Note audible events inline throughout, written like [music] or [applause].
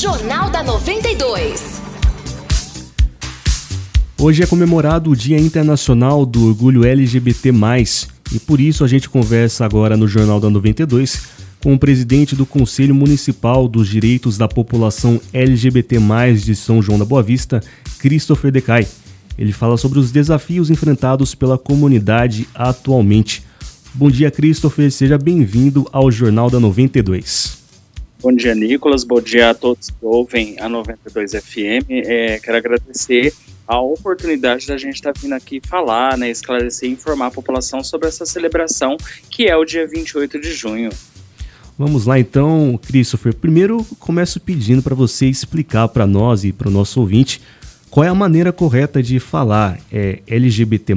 Jornal da 92. Hoje é comemorado o Dia Internacional do Orgulho LGBT+, e por isso a gente conversa agora no Jornal da 92 com o presidente do Conselho Municipal dos Direitos da População LGBT+, de São João da Boa Vista, Christopher Decay. Ele fala sobre os desafios enfrentados pela comunidade atualmente. Bom dia, Christopher, seja bem-vindo ao Jornal da 92. Bom dia, Nicolas. Bom dia a todos que ouvem a 92 FM. É, quero agradecer a oportunidade da gente estar tá vindo aqui falar, né, esclarecer e informar a população sobre essa celebração que é o dia 28 de junho. Vamos lá então, Christopher. Primeiro, começo pedindo para você explicar para nós e para o nosso ouvinte qual é a maneira correta de falar, é LGBT+,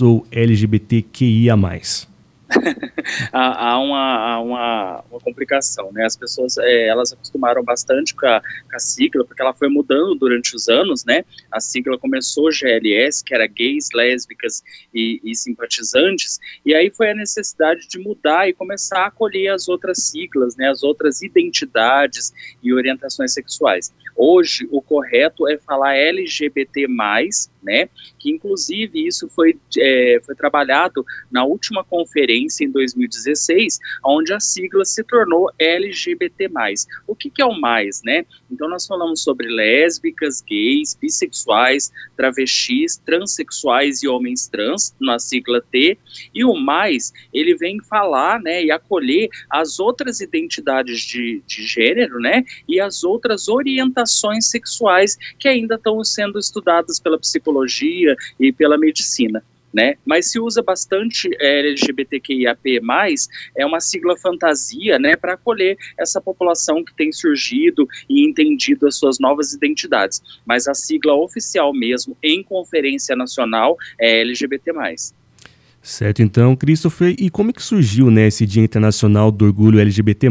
ou LGBTQIA+. [laughs] [laughs] há, uma, há uma, uma, complicação, né? As pessoas, é, elas acostumaram bastante com a, com a, sigla, porque ela foi mudando durante os anos, né? A sigla começou GLS, que era gays, lésbicas e, e simpatizantes, e aí foi a necessidade de mudar e começar a acolher as outras siglas, né? As outras identidades e orientações sexuais. Hoje, o correto é falar LGBT+, né? Que inclusive isso foi, é, foi trabalhado na última conferência em 2016, onde a sigla se tornou LGBT+. O que, que é o mais, né? Então nós falamos sobre lésbicas, gays, bissexuais, travestis, transexuais e homens trans, na sigla T, e o mais, ele vem falar, né, e acolher as outras identidades de, de gênero, né, e as outras orientações sexuais que ainda estão sendo estudadas pela psicologia e pela medicina né? Mas se usa bastante é, LGBTQIAP+, é uma sigla fantasia, né, para acolher essa população que tem surgido e entendido as suas novas identidades. Mas a sigla oficial mesmo, em conferência nacional, é LGBT+. Certo, então, Christopher, e como é que surgiu né, esse Dia Internacional do Orgulho LGBT+,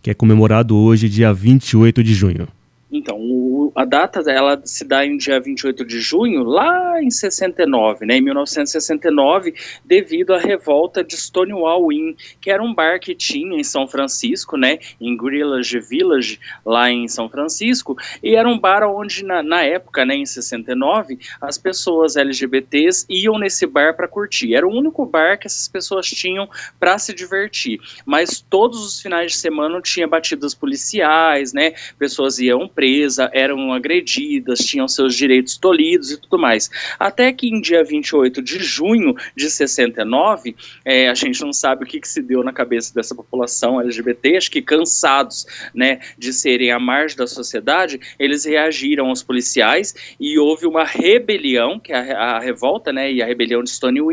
que é comemorado hoje, dia 28 de junho? Então, o, a data ela se dá em dia 28 de junho, lá em 69, né, em 1969, devido à revolta de Stonewall Inn, que era um bar que tinha em São Francisco, né, em Grillage Village, lá em São Francisco, e era um bar onde, na, na época, né, em 69, as pessoas LGBTs iam nesse bar para curtir. Era o único bar que essas pessoas tinham para se divertir, mas todos os finais de semana tinha batidas policiais, né, pessoas iam presa, eram agredidas, tinham seus direitos tolhidos e tudo mais. Até que em dia 28 de junho de 69, é, a gente não sabe o que, que se deu na cabeça dessa população LGBT, acho que cansados né, de serem a margem da sociedade, eles reagiram aos policiais e houve uma rebelião, que é a, a revolta né, e a rebelião de Stonewall.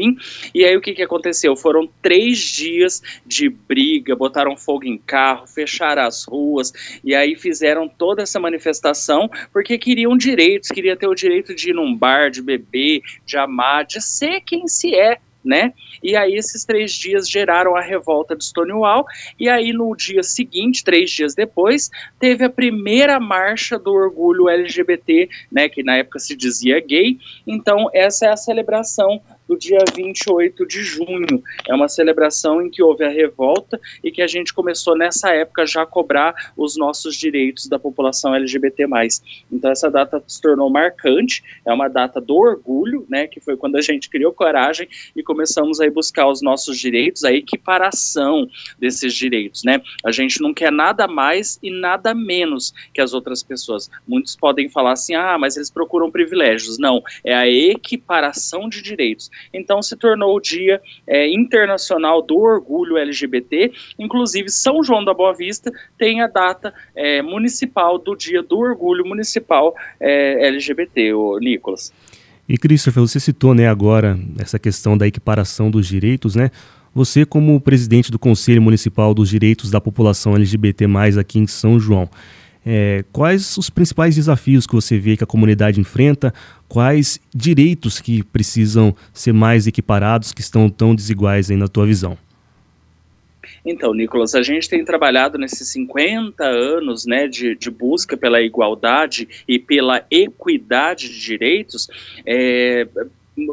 E aí o que, que aconteceu? Foram três dias de briga, botaram fogo em carro, fecharam as ruas e aí fizeram toda essa manifestação porque queriam direitos, queria ter o direito de ir num bar, de beber, de amar, de ser quem se é, né? E aí esses três dias geraram a revolta de Stonewall, e aí no dia seguinte, três dias depois, teve a primeira marcha do orgulho LGBT, né, que na época se dizia gay, então essa é a celebração do dia 28 de junho. É uma celebração em que houve a revolta e que a gente começou nessa época já a cobrar os nossos direitos da população LGBT+. Então essa data se tornou marcante, é uma data do orgulho, né, que foi quando a gente criou coragem e começamos a buscar os nossos direitos, a equiparação desses direitos, né? A gente não quer nada mais e nada menos que as outras pessoas. Muitos podem falar assim: "Ah, mas eles procuram privilégios". Não, é a equiparação de direitos. Então se tornou o Dia é, Internacional do Orgulho LGBT. Inclusive, São João da Boa Vista tem a data é, municipal do Dia do Orgulho Municipal é, LGBT, o Nicolas. E Christopher, você citou né, agora essa questão da equiparação dos direitos, né? Você, como presidente do Conselho Municipal dos Direitos da População LGBT, aqui em São João, é, quais os principais desafios que você vê que a comunidade enfrenta? Quais direitos que precisam ser mais equiparados, que estão tão desiguais aí na tua visão? Então, Nicolas, a gente tem trabalhado nesses 50 anos né, de, de busca pela igualdade e pela equidade de direitos, é,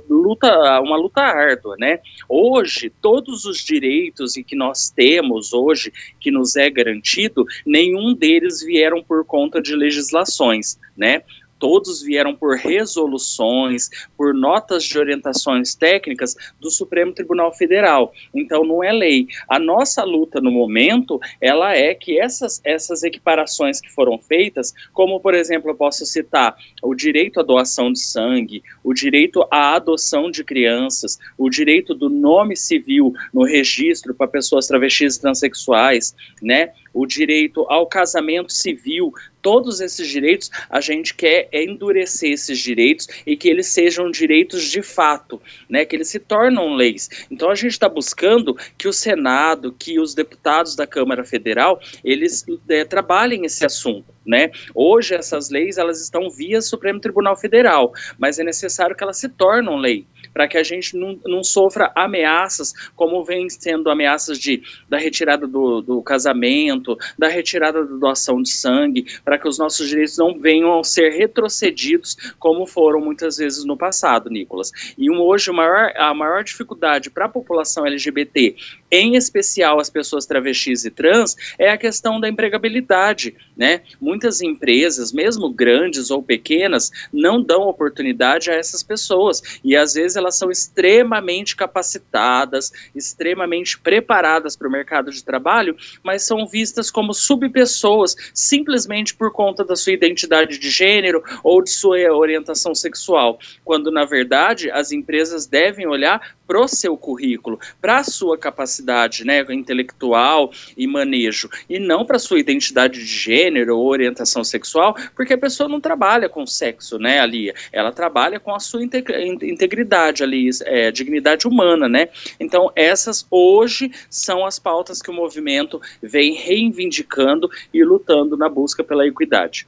luta, uma luta árdua, né? Hoje, todos os direitos que nós temos hoje, que nos é garantido, nenhum deles vieram por conta de legislações, né? Todos vieram por resoluções, por notas de orientações técnicas do Supremo Tribunal Federal. Então não é lei. A nossa luta no momento, ela é que essas essas equiparações que foram feitas, como por exemplo, eu posso citar o direito à doação de sangue, o direito à adoção de crianças, o direito do nome civil no registro para pessoas travestis e transexuais, né? O direito ao casamento civil, todos esses direitos, a gente quer é endurecer esses direitos e que eles sejam direitos de fato, né, que eles se tornam leis. Então a gente está buscando que o Senado, que os deputados da Câmara Federal, eles é, trabalhem esse assunto. Né? Hoje essas leis elas estão via Supremo Tribunal Federal, mas é necessário que elas se tornem lei para que a gente não, não, sofra ameaças como vem sendo ameaças de da retirada do, do casamento, da retirada da doação de sangue, para que os nossos direitos não venham a ser retrocedidos como foram muitas vezes no passado, Nicolas. E hoje maior, a maior dificuldade para a população LGBT em especial as pessoas travestis e trans, é a questão da empregabilidade, né? Muitas empresas, mesmo grandes ou pequenas, não dão oportunidade a essas pessoas. E às vezes elas são extremamente capacitadas, extremamente preparadas para o mercado de trabalho, mas são vistas como subpessoas simplesmente por conta da sua identidade de gênero ou de sua orientação sexual, quando na verdade as empresas devem olhar para o seu currículo, para a sua capacidade né, intelectual e manejo, e não para sua identidade de gênero ou orientação sexual, porque a pessoa não trabalha com sexo né, ali, ela trabalha com a sua integridade ali, é, dignidade humana, né? Então, essas hoje são as pautas que o movimento vem reivindicando e lutando na busca pela equidade.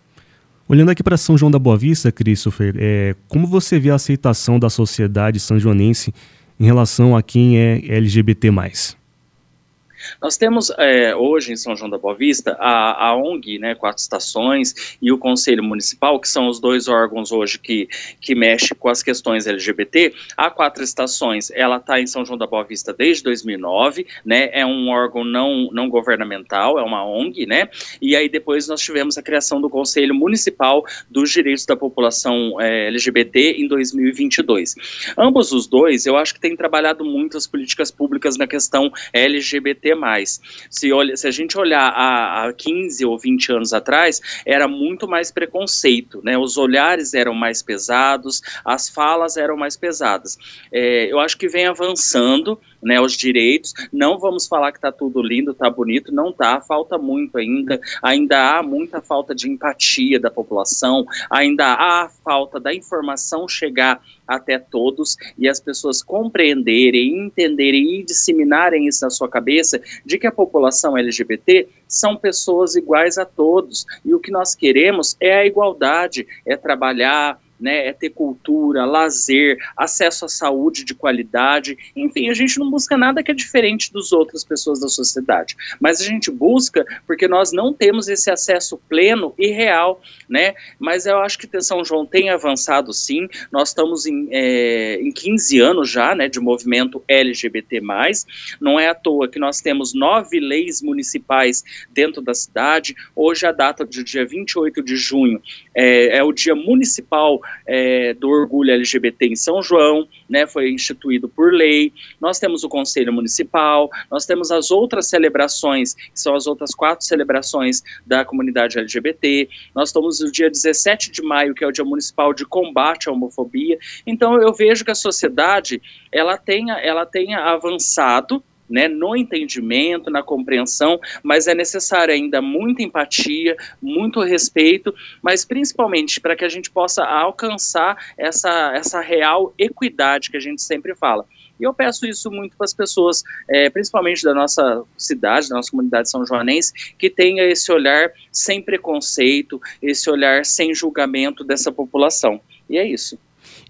Olhando aqui para São João da Boa Vista, Christopher, é, como você vê a aceitação da sociedade sanjoanense em relação a quem é LGBT+. Nós temos é, hoje em São João da Boa Vista a, a ONG, né, Quatro Estações, e o Conselho Municipal, que são os dois órgãos hoje que, que mexem com as questões LGBT. A Quatro Estações, ela está em São João da Boa Vista desde 2009, né, é um órgão não, não governamental, é uma ONG, né, e aí depois nós tivemos a criação do Conselho Municipal dos Direitos da População é, LGBT em 2022. Ambos os dois, eu acho que têm trabalhado muito as políticas públicas na questão LGBT mais. Se, olha, se a gente olhar há, há 15 ou 20 anos atrás, era muito mais preconceito, né? Os olhares eram mais pesados, as falas eram mais pesadas. É, eu acho que vem avançando, né, os direitos. Não vamos falar que está tudo lindo, está bonito, não está. Falta muito ainda. Ainda há muita falta de empatia da população. Ainda há falta da informação chegar até todos e as pessoas compreenderem, entenderem e disseminarem isso na sua cabeça de que a população LGBT são pessoas iguais a todos. E o que nós queremos é a igualdade, é trabalhar né, é ter cultura, lazer, acesso à saúde de qualidade, enfim, a gente não busca nada que é diferente das outras pessoas da sociedade, mas a gente busca porque nós não temos esse acesso pleno e real, né, mas eu acho que São João tem avançado sim, nós estamos em, é, em 15 anos já, né, de movimento LGBT+, não é à toa que nós temos nove leis municipais dentro da cidade, hoje a data do dia 28 de junho é, é o dia municipal é, do orgulho LGBT em São João, né, foi instituído por lei. Nós temos o Conselho Municipal, nós temos as outras celebrações, que são as outras quatro celebrações da comunidade LGBT. Nós temos o dia 17 de maio, que é o Dia Municipal de Combate à Homofobia. Então eu vejo que a sociedade ela tenha, ela tenha avançado né, no entendimento, na compreensão, mas é necessário ainda muita empatia, muito respeito, mas principalmente para que a gente possa alcançar essa, essa real equidade que a gente sempre fala. E eu peço isso muito para as pessoas, é, principalmente da nossa cidade, da nossa comunidade são joanense, que tenha esse olhar sem preconceito, esse olhar sem julgamento dessa população. E é isso.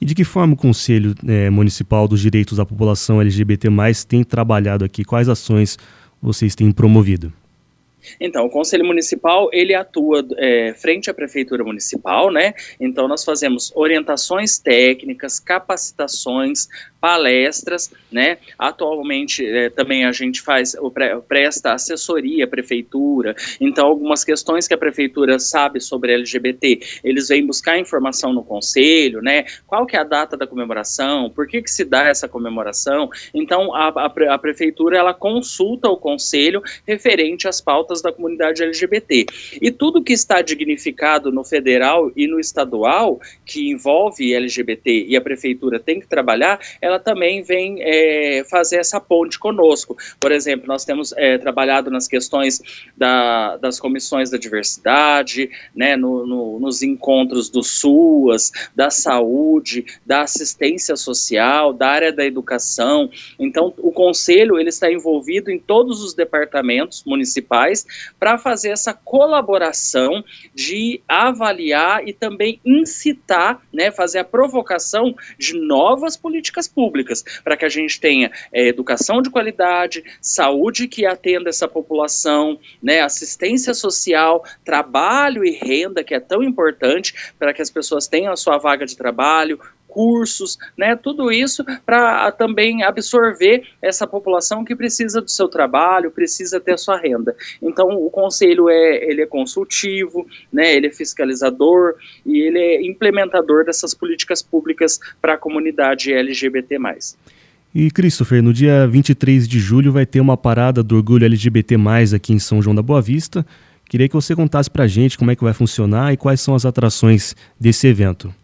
E de que forma o Conselho é, Municipal dos Direitos da População LGBT tem trabalhado aqui? Quais ações vocês têm promovido? Então, o Conselho Municipal, ele atua é, frente à Prefeitura Municipal, né? Então, nós fazemos orientações técnicas, capacitações, palestras, né? Atualmente, é, também a gente faz, presta assessoria à Prefeitura, então, algumas questões que a Prefeitura sabe sobre LGBT, eles vêm buscar informação no Conselho, né? Qual que é a data da comemoração, por que que se dá essa comemoração? Então, a, a, a Prefeitura, ela consulta o Conselho referente às pautas pautas da comunidade LGBT. E tudo que está dignificado no federal e no estadual, que envolve LGBT e a prefeitura tem que trabalhar, ela também vem é, fazer essa ponte conosco. Por exemplo, nós temos é, trabalhado nas questões da, das comissões da diversidade, né, no, no, nos encontros do SUAS, da saúde, da assistência social, da área da educação. Então, o conselho ele está envolvido em todos os departamentos municipais para fazer essa colaboração de avaliar e também incitar, né, fazer a provocação de novas políticas públicas, para que a gente tenha é, educação de qualidade, saúde que atenda essa população, né, assistência social, trabalho e renda, que é tão importante para que as pessoas tenham a sua vaga de trabalho, cursos, né, tudo isso para também absorver essa população que precisa do seu trabalho, precisa ter a sua renda. Então, o conselho é, ele é consultivo, né, ele é fiscalizador e ele é implementador dessas políticas públicas para a comunidade LGBT+. E Christopher, no dia 23 de julho vai ter uma parada do orgulho LGBT+, aqui em São João da Boa Vista. Queria que você contasse para a gente como é que vai funcionar e quais são as atrações desse evento.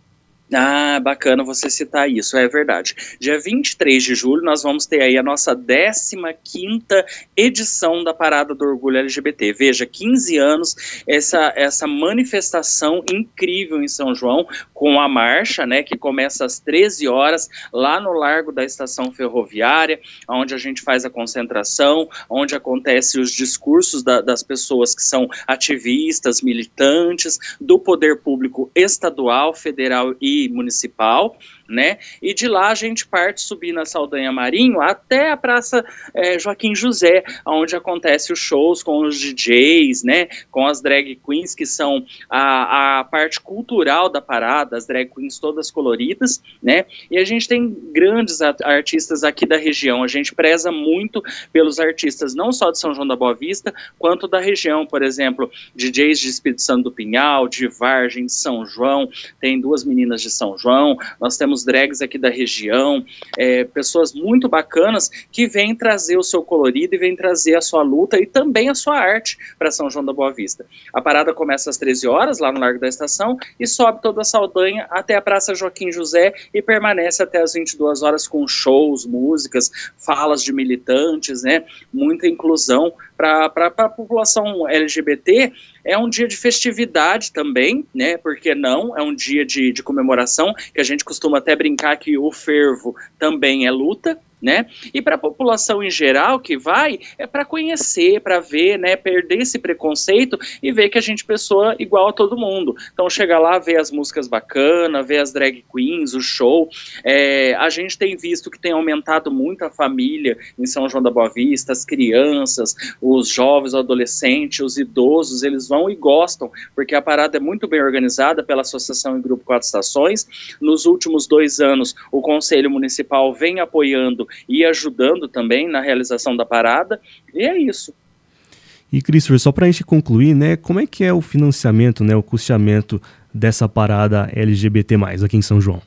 Ah, bacana você citar isso, é verdade. Dia 23 de julho nós vamos ter aí a nossa 15ª edição da Parada do Orgulho LGBT. Veja, 15 anos, essa, essa manifestação incrível em São João, com a marcha, né, que começa às 13 horas, lá no Largo da Estação Ferroviária, onde a gente faz a concentração, onde acontecem os discursos da, das pessoas que são ativistas, militantes, do poder público estadual, federal e municipal, né? E de lá a gente parte subir na Saldanha Marinho até a Praça é, Joaquim José, onde acontece os shows com os DJs, né? Com as drag queens que são a, a parte cultural da parada, as drag queens todas coloridas, né? E a gente tem grandes artistas aqui da região. A gente preza muito pelos artistas não só de São João da Boa Vista, quanto da região, por exemplo, DJs de Espírito Santo do Pinhal, de Vargem, de São João, tem duas meninas de São João, nós temos temos drags aqui da região, é, pessoas muito bacanas que vêm trazer o seu colorido e vêm trazer a sua luta e também a sua arte para São João da Boa Vista. A parada começa às 13 horas, lá no Largo da Estação, e sobe toda a Saldanha até a Praça Joaquim José e permanece até as 22 horas com shows, músicas, falas de militantes, né? Muita inclusão para a população LGBT é um dia de festividade também, né? Porque não? É um dia de, de comemoração, que a gente costuma até brincar que o fervo também é luta, né? E para a população em geral que vai, é para conhecer, para ver, né? Perder esse preconceito e ver que a gente pessoa igual a todo mundo. Então chegar lá, ver as músicas bacanas, ver as drag queens, o show. É, a gente tem visto que tem aumentado muito a família em São João da Boa Vista, as crianças, os jovens, os adolescentes, os idosos, eles vão e gostam, porque a parada é muito bem organizada pela Associação e Grupo Quatro Estações. Nos últimos dois anos, o Conselho Municipal vem apoiando e ajudando também na realização da parada, e é isso. E Christopher, só para a gente concluir, né, como é que é o financiamento, né, o custeamento dessa parada LGBT+, aqui em São João?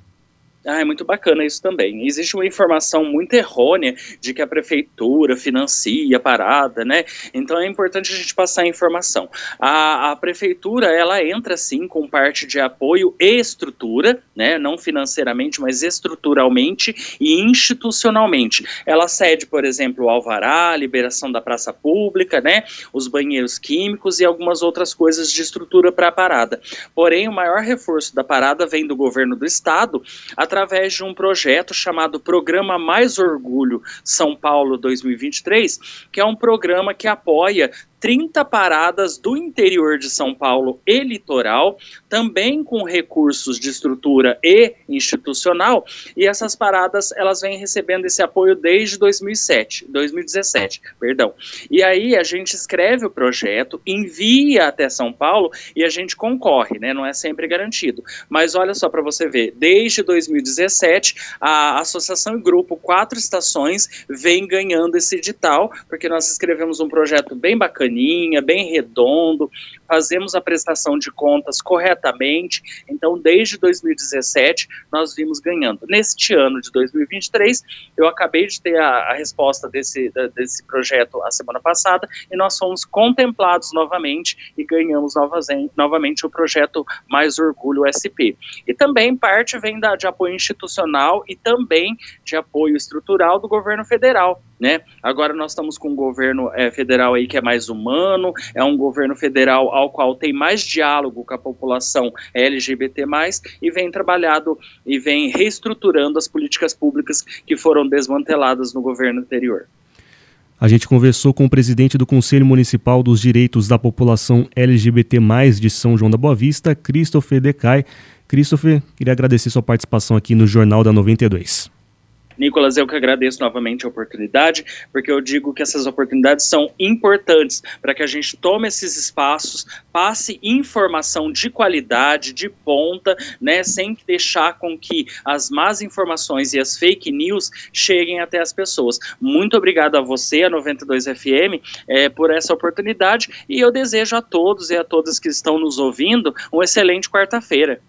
Ah, é muito bacana isso também. Existe uma informação muito errônea de que a prefeitura financia a parada, né? Então é importante a gente passar a informação. A, a prefeitura, ela entra sim com parte de apoio e estrutura, né? Não financeiramente, mas estruturalmente e institucionalmente. Ela cede, por exemplo, o alvará, a liberação da praça pública, né? Os banheiros químicos e algumas outras coisas de estrutura para a parada. Porém, o maior reforço da parada vem do governo do estado, através através de um projeto chamado Programa Mais Orgulho São Paulo 2023, que é um programa que apoia 30 paradas do interior de São Paulo e litoral, também com recursos de estrutura e institucional, e essas paradas elas vêm recebendo esse apoio desde 2007, 2017, perdão. E aí a gente escreve o projeto, envia até São Paulo e a gente concorre, né? Não é sempre garantido. Mas olha só para você ver, desde 2017 a associação e grupo Quatro Estações vem ganhando esse edital, porque nós escrevemos um projeto bem bacaninha, bem redondo, fazemos a prestação de contas corretamente. Então, desde 2017, nós vimos ganhando. Neste ano de 2023, eu acabei de ter a, a resposta desse, da, desse projeto a semana passada e nós fomos contemplados novamente e ganhamos novas, novamente o projeto Mais Orgulho SP. E também parte vem da, de apoio institucional e também de apoio estrutural do governo federal. Né? Agora nós estamos com um governo é, federal aí que é mais humano, é um governo federal ao qual tem mais diálogo com a população LGBT+, e vem trabalhado e vem reestruturando as políticas públicas que foram desmanteladas no governo anterior. A gente conversou com o presidente do Conselho Municipal dos Direitos da População LGBT+, de São João da Boa Vista, Christopher Decay. Christopher, queria agradecer sua participação aqui no Jornal da 92. Nicolas, eu que agradeço novamente a oportunidade, porque eu digo que essas oportunidades são importantes para que a gente tome esses espaços, passe informação de qualidade, de ponta, né, sem deixar com que as más informações e as fake news cheguem até as pessoas. Muito obrigado a você, a 92 FM, é, por essa oportunidade e eu desejo a todos e a todas que estão nos ouvindo uma excelente quarta-feira.